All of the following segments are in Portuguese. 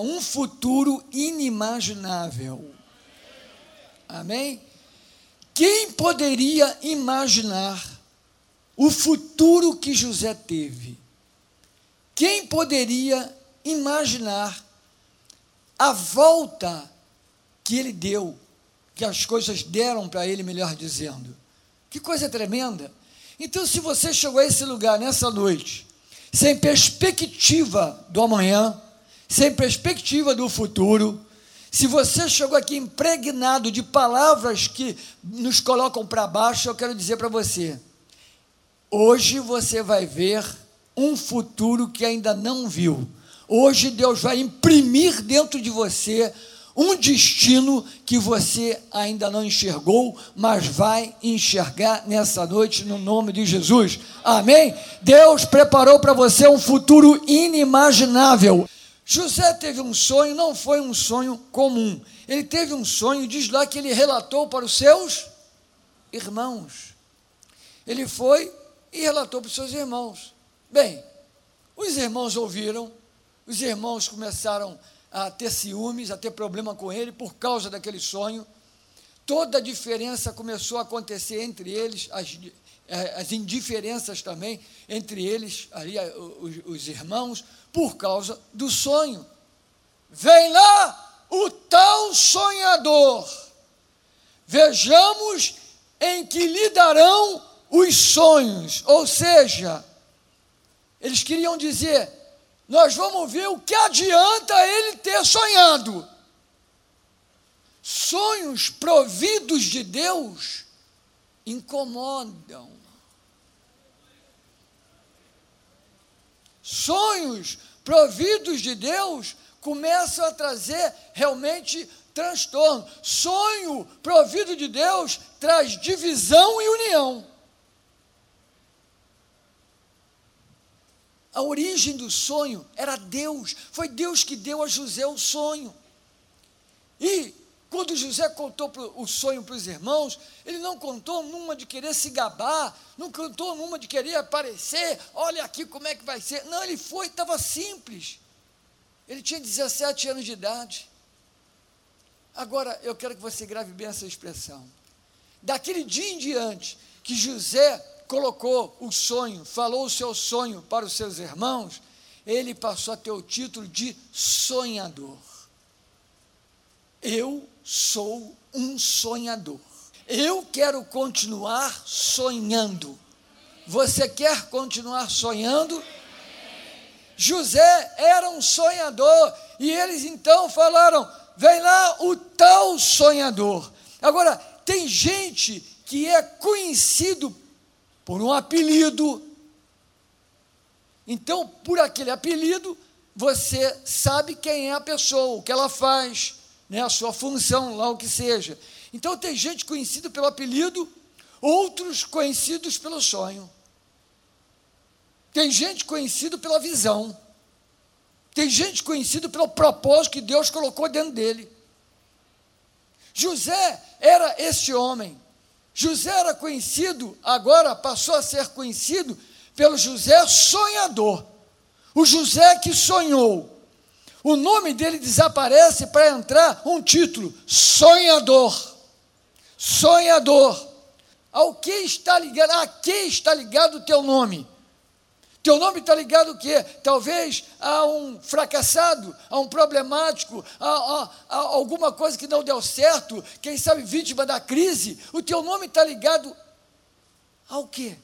um futuro inimaginável. Amém? Quem poderia imaginar o futuro que José teve? Quem poderia imaginar a volta que ele deu, que as coisas deram para ele, melhor dizendo? Que coisa tremenda! Então, se você chegou a esse lugar nessa noite, sem perspectiva do amanhã, sem perspectiva do futuro, se você chegou aqui impregnado de palavras que nos colocam para baixo, eu quero dizer para você: hoje você vai ver um futuro que ainda não viu. Hoje Deus vai imprimir dentro de você um destino que você ainda não enxergou, mas vai enxergar nessa noite no nome de Jesus. Amém? Deus preparou para você um futuro inimaginável. José teve um sonho, não foi um sonho comum. Ele teve um sonho, diz lá que ele relatou para os seus irmãos. Ele foi e relatou para os seus irmãos. Bem, os irmãos ouviram, os irmãos começaram a ter ciúmes, a ter problema com ele por causa daquele sonho. Toda a diferença começou a acontecer entre eles, as, as indiferenças também entre eles, ali, os, os irmãos, por causa do sonho. Vem lá o tal sonhador. Vejamos em que lhe darão os sonhos. Ou seja, eles queriam dizer: nós vamos ver o que adianta ele ter sonhado. Sonhos providos de Deus incomodam. Sonhos providos de Deus começam a trazer realmente transtorno. Sonho provido de Deus traz divisão e união. A origem do sonho era Deus. Foi Deus que deu a José o sonho. E quando José contou o sonho para os irmãos, ele não contou numa de querer se gabar, não contou numa de querer aparecer, olha aqui como é que vai ser. Não, ele foi, estava simples. Ele tinha 17 anos de idade. Agora, eu quero que você grave bem essa expressão. Daquele dia em diante que José colocou o sonho, falou o seu sonho para os seus irmãos, ele passou a ter o título de sonhador. Eu sou um sonhador. Eu quero continuar sonhando. Você quer continuar sonhando? José era um sonhador e eles então falaram: vem lá o tal sonhador. Agora, tem gente que é conhecido por um apelido. Então, por aquele apelido, você sabe quem é a pessoa, o que ela faz, né, a sua função, lá o que seja. Então, tem gente conhecida pelo apelido, outros conhecidos pelo sonho. Tem gente conhecido pela visão. Tem gente conhecido pelo propósito que Deus colocou dentro dele. José era este homem. José era conhecido, agora passou a ser conhecido pelo José sonhador. O José que sonhou. O nome dele desaparece para entrar um título: sonhador. Sonhador. Ao que está ligado? A que está ligado o teu nome? Teu nome está ligado o quê? Talvez a um fracassado, a um problemático, a, a, a, alguma coisa que não deu certo, quem sabe vítima da crise. O teu nome está ligado ao quê?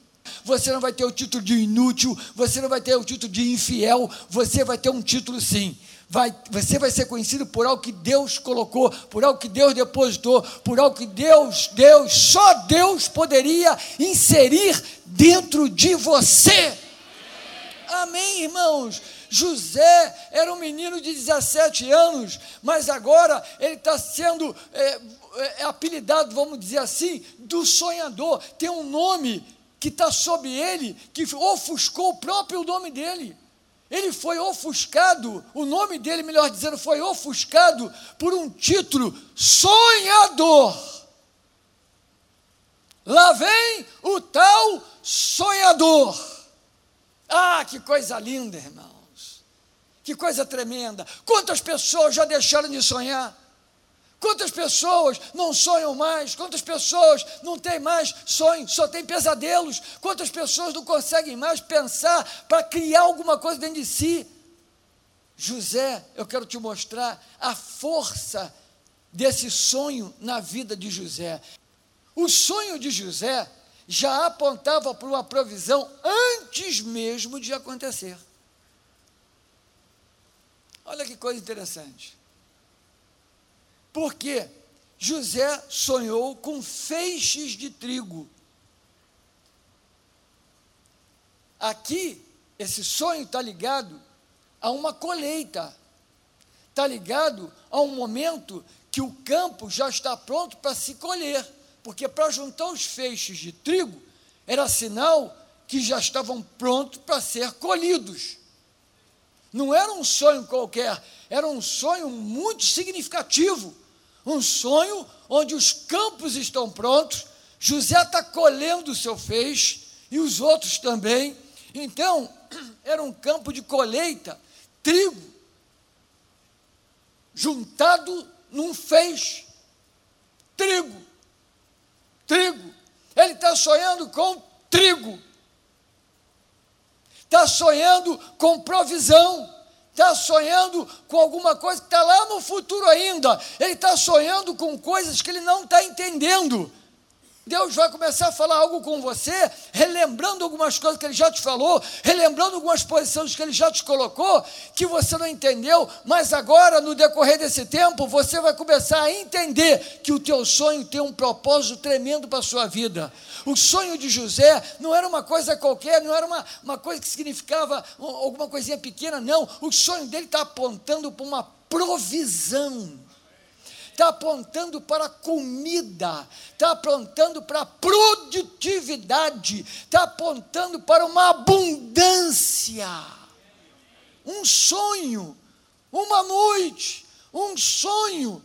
Você não vai ter o título de inútil, você não vai ter o título de infiel, você vai ter um título sim. Vai, você vai ser conhecido por algo que Deus colocou, por algo que Deus depositou, por algo que Deus, Deus, só Deus poderia inserir dentro de você. Amém, irmãos? José era um menino de 17 anos, mas agora ele está sendo é, é, apelidado, vamos dizer assim, do sonhador. Tem um nome que está sob ele, que ofuscou o próprio nome dele. Ele foi ofuscado, o nome dele, melhor dizendo, foi ofuscado por um título: sonhador. Lá vem o tal sonhador. Ah, que coisa linda, irmãos. Que coisa tremenda! Quantas pessoas já deixaram de sonhar? Quantas pessoas não sonham mais? Quantas pessoas não têm mais sonhos, só têm pesadelos? Quantas pessoas não conseguem mais pensar para criar alguma coisa dentro de si? José, eu quero te mostrar a força desse sonho na vida de José. O sonho de José já apontava para uma provisão antes mesmo de acontecer. Olha que coisa interessante. Porque José sonhou com feixes de trigo. Aqui, esse sonho está ligado a uma colheita, está ligado a um momento que o campo já está pronto para se colher, porque para juntar os feixes de trigo era sinal que já estavam prontos para ser colhidos. Não era um sonho qualquer, era um sonho muito significativo. Um sonho onde os campos estão prontos, José está colhendo o seu feixe e os outros também. Então, era um campo de colheita, trigo, juntado num feixe. Trigo, trigo. Ele está sonhando com trigo está sonhando com provisão, está sonhando com alguma coisa que está lá no futuro ainda, ele está sonhando com coisas que ele não está entendendo. Deus vai começar a falar algo com você, relembrando algumas coisas que Ele já te falou, relembrando algumas posições que Ele já te colocou, que você não entendeu, mas agora, no decorrer desse tempo, você vai começar a entender que o teu sonho tem um propósito tremendo para a sua vida. O sonho de José não era uma coisa qualquer, não era uma, uma coisa que significava alguma coisinha pequena, não. O sonho dele está apontando para uma provisão está apontando para comida, está apontando para produtividade, está apontando para uma abundância. Um sonho, uma noite, um sonho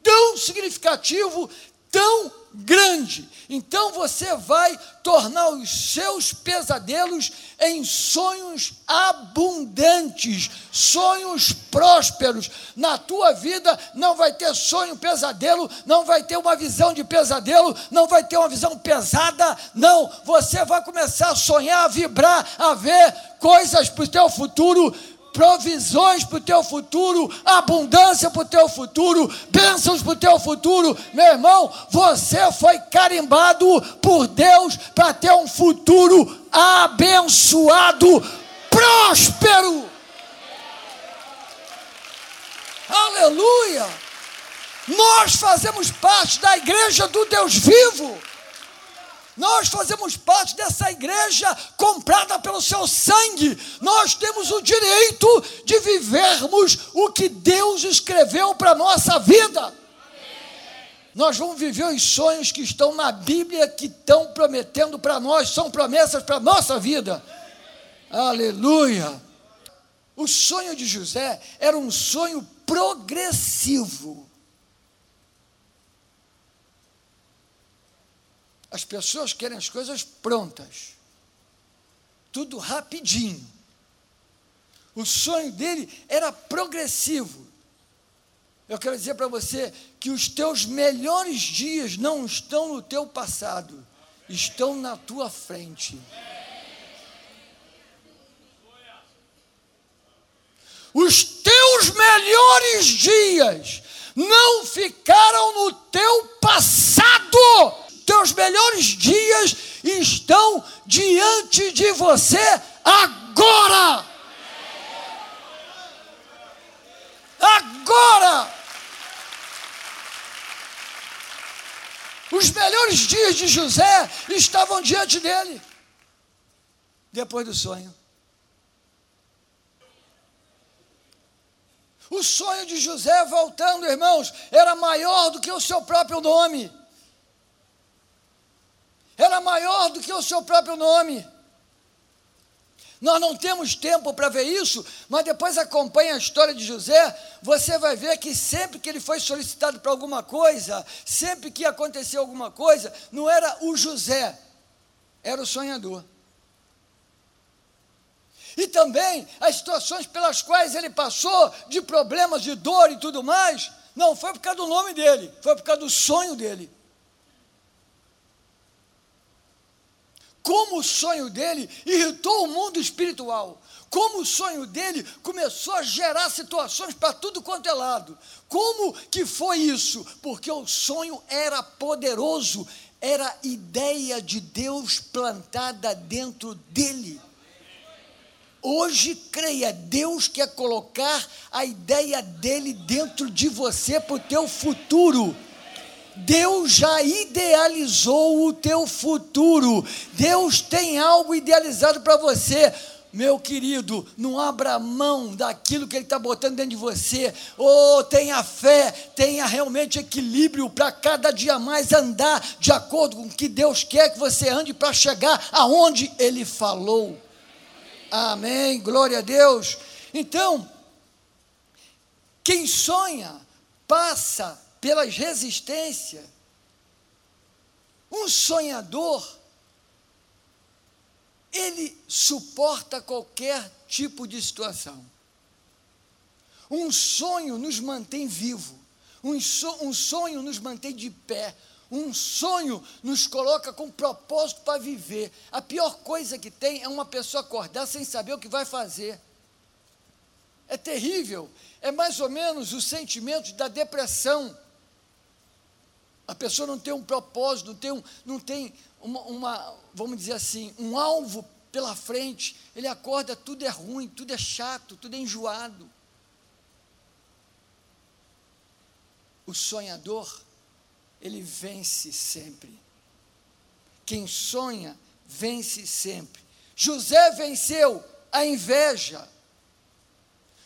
tão significativo, tão grande. Então você vai tornar os seus pesadelos em sonhos abundantes, sonhos prósperos. Na tua vida não vai ter sonho pesadelo, não vai ter uma visão de pesadelo, não vai ter uma visão pesada, não. Você vai começar a sonhar, a vibrar, a ver coisas para o teu futuro provisões para o teu futuro, abundância para o teu futuro, bênçãos para o teu futuro. Meu irmão, você foi carimbado por Deus para ter um futuro abençoado, próspero. Aleluia! Nós fazemos parte da igreja do Deus vivo. Nós fazemos parte dessa igreja comprada pelo seu sangue. Nós temos o direito de vivermos o que Deus escreveu para a nossa vida. Nós vamos viver os sonhos que estão na Bíblia, que estão prometendo para nós, são promessas para a nossa vida. Aleluia! O sonho de José era um sonho progressivo. As pessoas querem as coisas prontas, tudo rapidinho. O sonho dele era progressivo. Eu quero dizer para você que os teus melhores dias não estão no teu passado, estão na tua frente. Os teus melhores dias não ficaram no teu passado teus melhores dias estão diante de você agora. Agora. Os melhores dias de José estavam diante dele, depois do sonho. O sonho de José, voltando, irmãos, era maior do que o seu próprio nome era maior do que o seu próprio nome. Nós não temos tempo para ver isso, mas depois acompanhe a história de José, você vai ver que sempre que ele foi solicitado para alguma coisa, sempre que aconteceu alguma coisa, não era o José, era o sonhador. E também as situações pelas quais ele passou, de problemas, de dor e tudo mais, não foi por causa do nome dele, foi por causa do sonho dele. Como o sonho dele irritou o mundo espiritual, como o sonho dele começou a gerar situações para tudo quanto é lado. Como que foi isso? Porque o sonho era poderoso, era ideia de Deus plantada dentro dele. Hoje, creia, Deus quer colocar a ideia dele dentro de você para o teu futuro. Deus já idealizou o teu futuro. Deus tem algo idealizado para você. Meu querido, não abra mão daquilo que Ele está botando dentro de você. Oh, tenha fé, tenha realmente equilíbrio para cada dia mais andar de acordo com o que Deus quer que você ande para chegar aonde Ele falou. Amém. Glória a Deus. Então, quem sonha passa pelas resistências. Um sonhador, ele suporta qualquer tipo de situação. Um sonho nos mantém vivo. Um, so, um sonho nos mantém de pé. Um sonho nos coloca com propósito para viver. A pior coisa que tem é uma pessoa acordar sem saber o que vai fazer. É terrível. É mais ou menos o sentimento da depressão. A pessoa não tem um propósito, não tem, um, não tem uma, uma, vamos dizer assim, um alvo pela frente. Ele acorda, tudo é ruim, tudo é chato, tudo é enjoado. O sonhador ele vence sempre. Quem sonha, vence sempre. José venceu a inveja.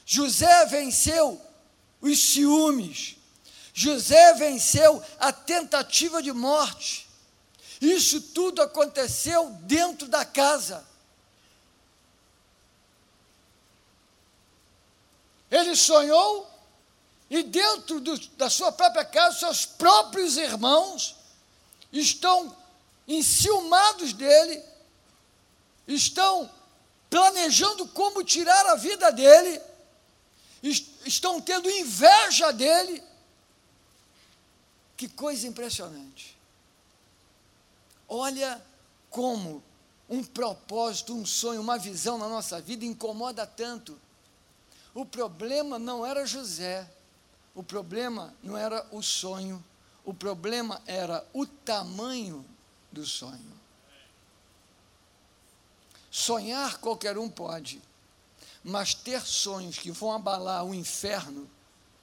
José venceu os ciúmes. José venceu a tentativa de morte. Isso tudo aconteceu dentro da casa. Ele sonhou e dentro do, da sua própria casa, seus próprios irmãos estão enciumados dele, estão planejando como tirar a vida dele, estão tendo inveja dele. Que coisa impressionante. Olha como um propósito, um sonho, uma visão na nossa vida incomoda tanto. O problema não era José, o problema não era o sonho, o problema era o tamanho do sonho. Sonhar qualquer um pode, mas ter sonhos que vão abalar o inferno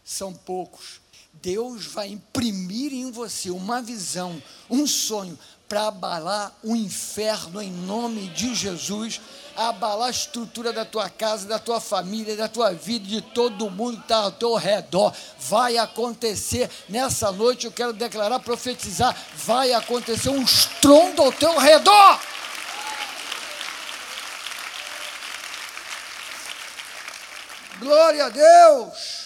são poucos. Deus vai imprimir em você uma visão, um sonho para abalar o inferno em nome de Jesus abalar a estrutura da tua casa, da tua família, da tua vida, de todo mundo que está ao teu redor. Vai acontecer nessa noite, eu quero declarar, profetizar, vai acontecer um estrondo ao teu redor. Glória a Deus.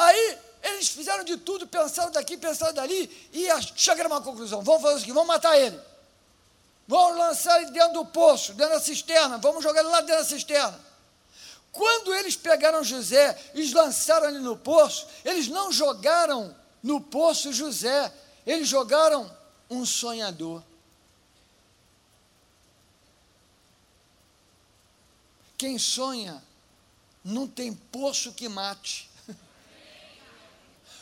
Aí eles fizeram de tudo, pensaram daqui, pensaram dali, e chegaram a uma conclusão: vamos fazer o seguinte, vamos matar ele. Vamos lançar ele dentro do poço, dentro da cisterna. Vamos jogar ele lá dentro da cisterna. Quando eles pegaram José e lançaram ele no poço, eles não jogaram no poço José, eles jogaram um sonhador. Quem sonha não tem poço que mate.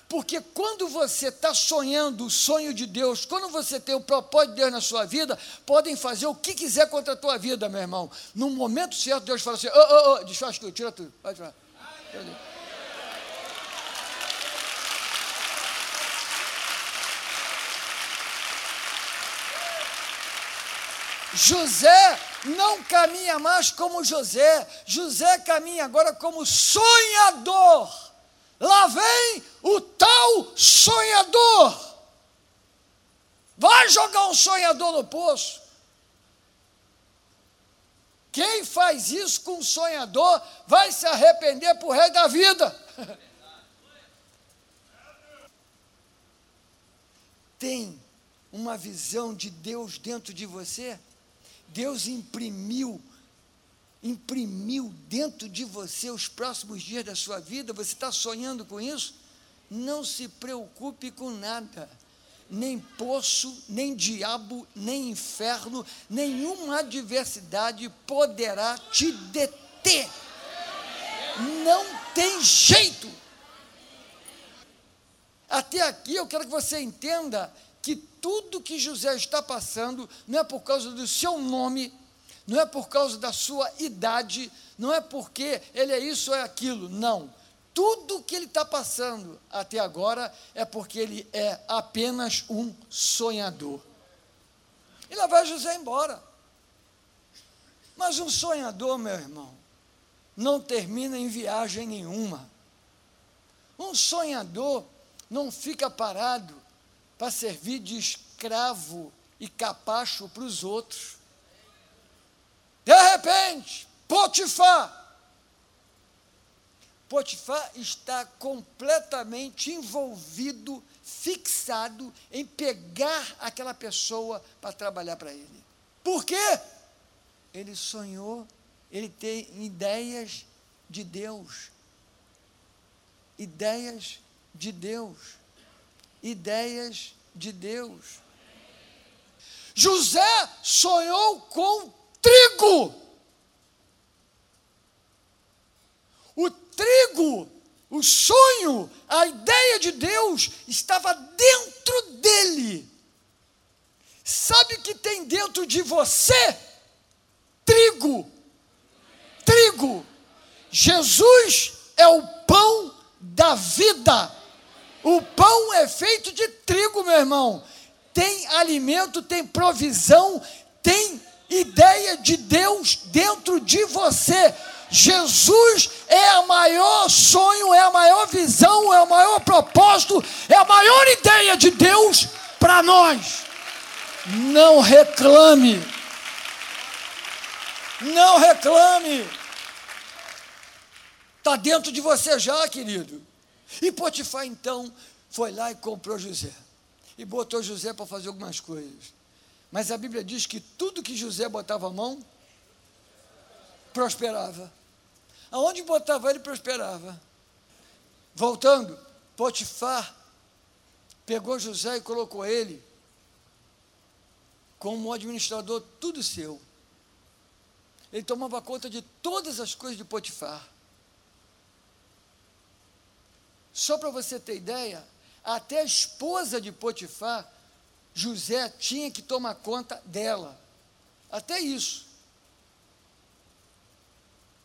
Porque quando você está sonhando o sonho de Deus, quando você tem o propósito de Deus na sua vida, podem fazer o que quiser contra a tua vida, meu irmão. No momento certo, Deus fala assim: ô, ô, ô, desfaz tudo, tira tudo. Vai tirar. José não caminha mais como José, José caminha agora como sonhador. Lá vem o tal sonhador. Vai jogar um sonhador no poço. Quem faz isso com um sonhador vai se arrepender por resto da vida. Tem uma visão de Deus dentro de você? Deus imprimiu imprimiu dentro de você os próximos dias da sua vida? Você está sonhando com isso? Não se preocupe com nada. Nem poço, nem diabo, nem inferno, nenhuma adversidade poderá te deter. Não tem jeito. Até aqui eu quero que você entenda que tudo que José está passando não é por causa do seu nome, não é por causa da sua idade, não é porque ele é isso ou é aquilo, não. Tudo que ele está passando até agora é porque ele é apenas um sonhador. E lá vai José embora. Mas um sonhador, meu irmão, não termina em viagem nenhuma. Um sonhador não fica parado para servir de escravo e capacho para os outros. De repente, Potifar. Potifar está completamente envolvido, fixado em pegar aquela pessoa para trabalhar para ele. Por quê? Ele sonhou, ele tem ideias de Deus. Ideias de Deus. Ideias de Deus. José sonhou com trigo. O trigo, o sonho, a ideia de Deus estava dentro dele. Sabe o que tem dentro de você? Trigo. Trigo. Jesus é o pão da vida. O pão é feito de trigo, meu irmão. Tem alimento, tem provisão, tem ideia de Deus dentro de você. Jesus é a maior sonho, é a maior visão, é o maior propósito, é a maior ideia de Deus para nós. Não reclame. Não reclame. Está dentro de você já, querido. E Potifar então foi lá e comprou José. E botou José para fazer algumas coisas. Mas a Bíblia diz que tudo que José botava a mão, prosperava. Aonde botava ele, prosperava. Voltando, Potifar pegou José e colocou ele como administrador, tudo seu. Ele tomava conta de todas as coisas de Potifar. Só para você ter ideia, até a esposa de Potifar José tinha que tomar conta dela. Até isso.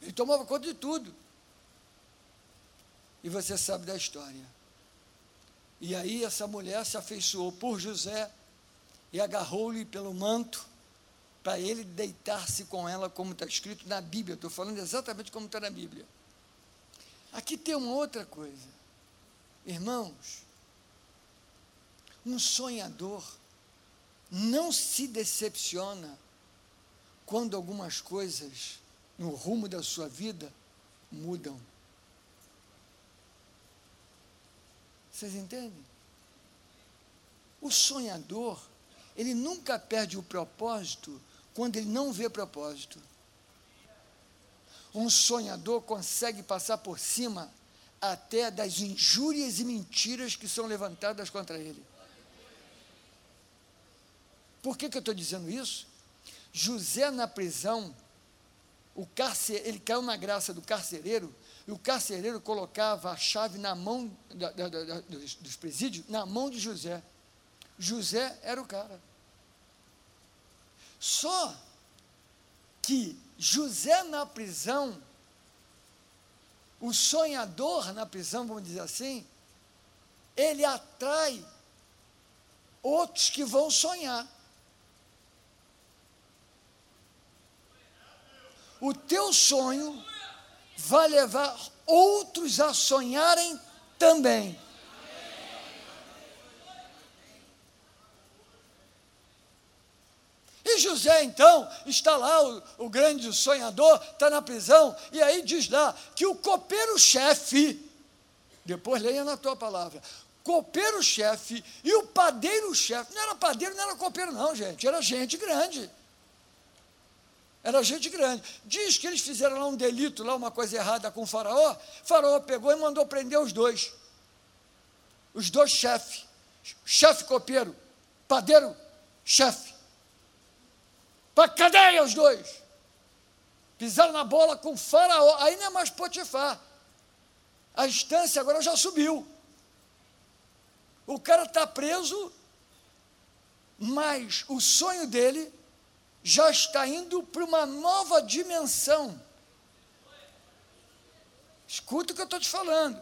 Ele tomava conta de tudo. E você sabe da história. E aí essa mulher se afeiçoou por José e agarrou-lhe pelo manto para ele deitar-se com ela, como está escrito na Bíblia. Estou falando exatamente como está na Bíblia. Aqui tem uma outra coisa. Irmãos, um sonhador não se decepciona quando algumas coisas no rumo da sua vida mudam. Vocês entendem? O sonhador, ele nunca perde o propósito quando ele não vê propósito. Um sonhador consegue passar por cima até das injúrias e mentiras que são levantadas contra ele. Por que, que eu estou dizendo isso? José na prisão, o ele caiu na graça do carcereiro, e o carcereiro colocava a chave na mão da, da, da, dos, dos presídios, na mão de José. José era o cara. Só que José na prisão, o sonhador na prisão, vamos dizer assim, ele atrai outros que vão sonhar. O teu sonho vai levar outros a sonharem também. E José, então, está lá, o, o grande sonhador, está na prisão, e aí diz lá que o copeiro-chefe, depois leia na tua palavra, copeiro-chefe e o padeiro-chefe, não era padeiro, não era copeiro, não, gente, era gente grande Era gente grande. Diz que eles fizeram lá um delito, lá uma coisa errada com o faraó. O faraó pegou e mandou prender os dois. Os dois chefes. Chefe copeiro, padeiro, chefe. Para cadeia os dois. Pisaram na bola com o faraó. Aí não é mais Potifar. A instância agora já subiu. O cara está preso, mas o sonho dele já está indo para uma nova dimensão. Escuta o que eu estou te falando.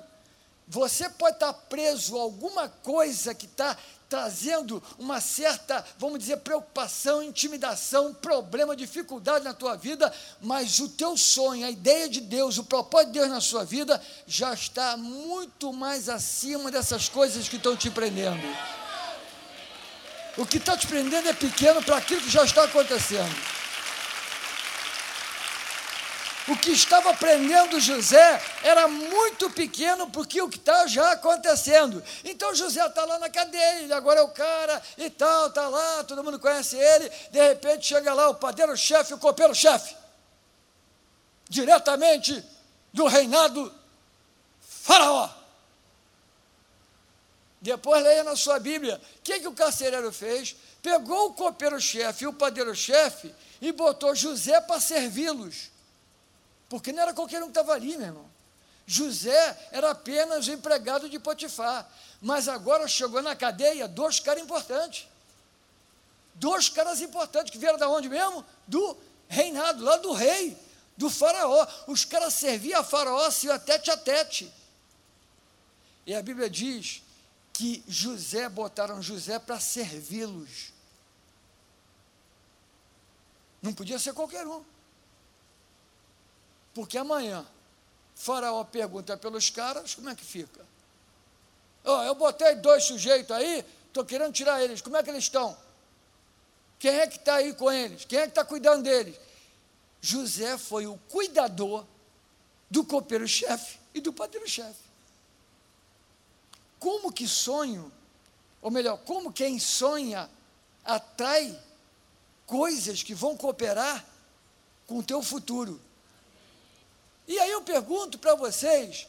Você pode estar preso a alguma coisa que está trazendo uma certa, vamos dizer, preocupação, intimidação, problema, dificuldade na tua vida, mas o teu sonho, a ideia de Deus, o propósito de Deus na sua vida já está muito mais acima dessas coisas que estão te prendendo. O que está te prendendo é pequeno para aquilo que já está acontecendo. O que estava prendendo José era muito pequeno porque o que está já acontecendo. Então José está lá na cadeia, ele agora é o cara e tal, está lá, todo mundo conhece ele. De repente chega lá o padeiro-chefe, o copeiro-chefe, diretamente do reinado Faraó. Depois leia na sua Bíblia. O que, que o carcereiro fez? Pegou o copeiro-chefe e o padeiro-chefe e botou José para servi-los. Porque não era qualquer um que estava ali, meu irmão. José era apenas o empregado de Potifar. Mas agora chegou na cadeia dois caras importantes. Dois caras importantes que vieram da onde mesmo? Do reinado, lá do rei, do faraó. Os caras serviam a faraó, se a tete a tete. E a Bíblia diz que José botaram José para servi-los. Não podia ser qualquer um. Porque amanhã, Faraó pergunta pelos caras, como é que fica? Oh, eu botei dois sujeitos aí, estou querendo tirar eles, como é que eles estão? Quem é que está aí com eles? Quem é que está cuidando deles? José foi o cuidador do copeiro-chefe e do padeiro-chefe. Como que sonho, ou melhor, como quem sonha atrai coisas que vão cooperar com o teu futuro. E aí eu pergunto para vocês,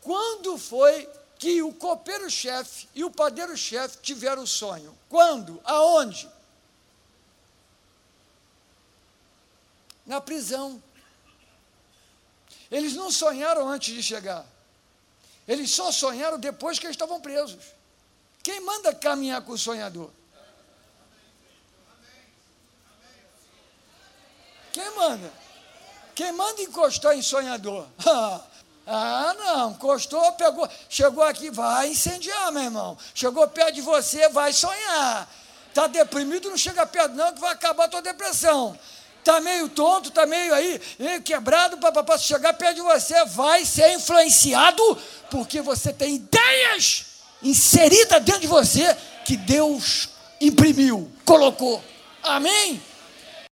quando foi que o copeiro-chefe e o padeiro-chefe tiveram o sonho? Quando? Aonde? Na prisão. Eles não sonharam antes de chegar. Eles só sonharam depois que eles estavam presos. Quem manda caminhar com o sonhador? Quem manda? Quem manda encostar em sonhador? Ah, não, encostou, pegou, chegou aqui, vai incendiar, meu irmão. Chegou perto de você, vai sonhar. Está deprimido, não chega perto, não, que vai acabar a tua depressão. Está meio tonto, está meio aí, meio quebrado, para chegar perto de você, vai ser influenciado porque você tem ideias inseridas dentro de você que Deus imprimiu, colocou. Amém?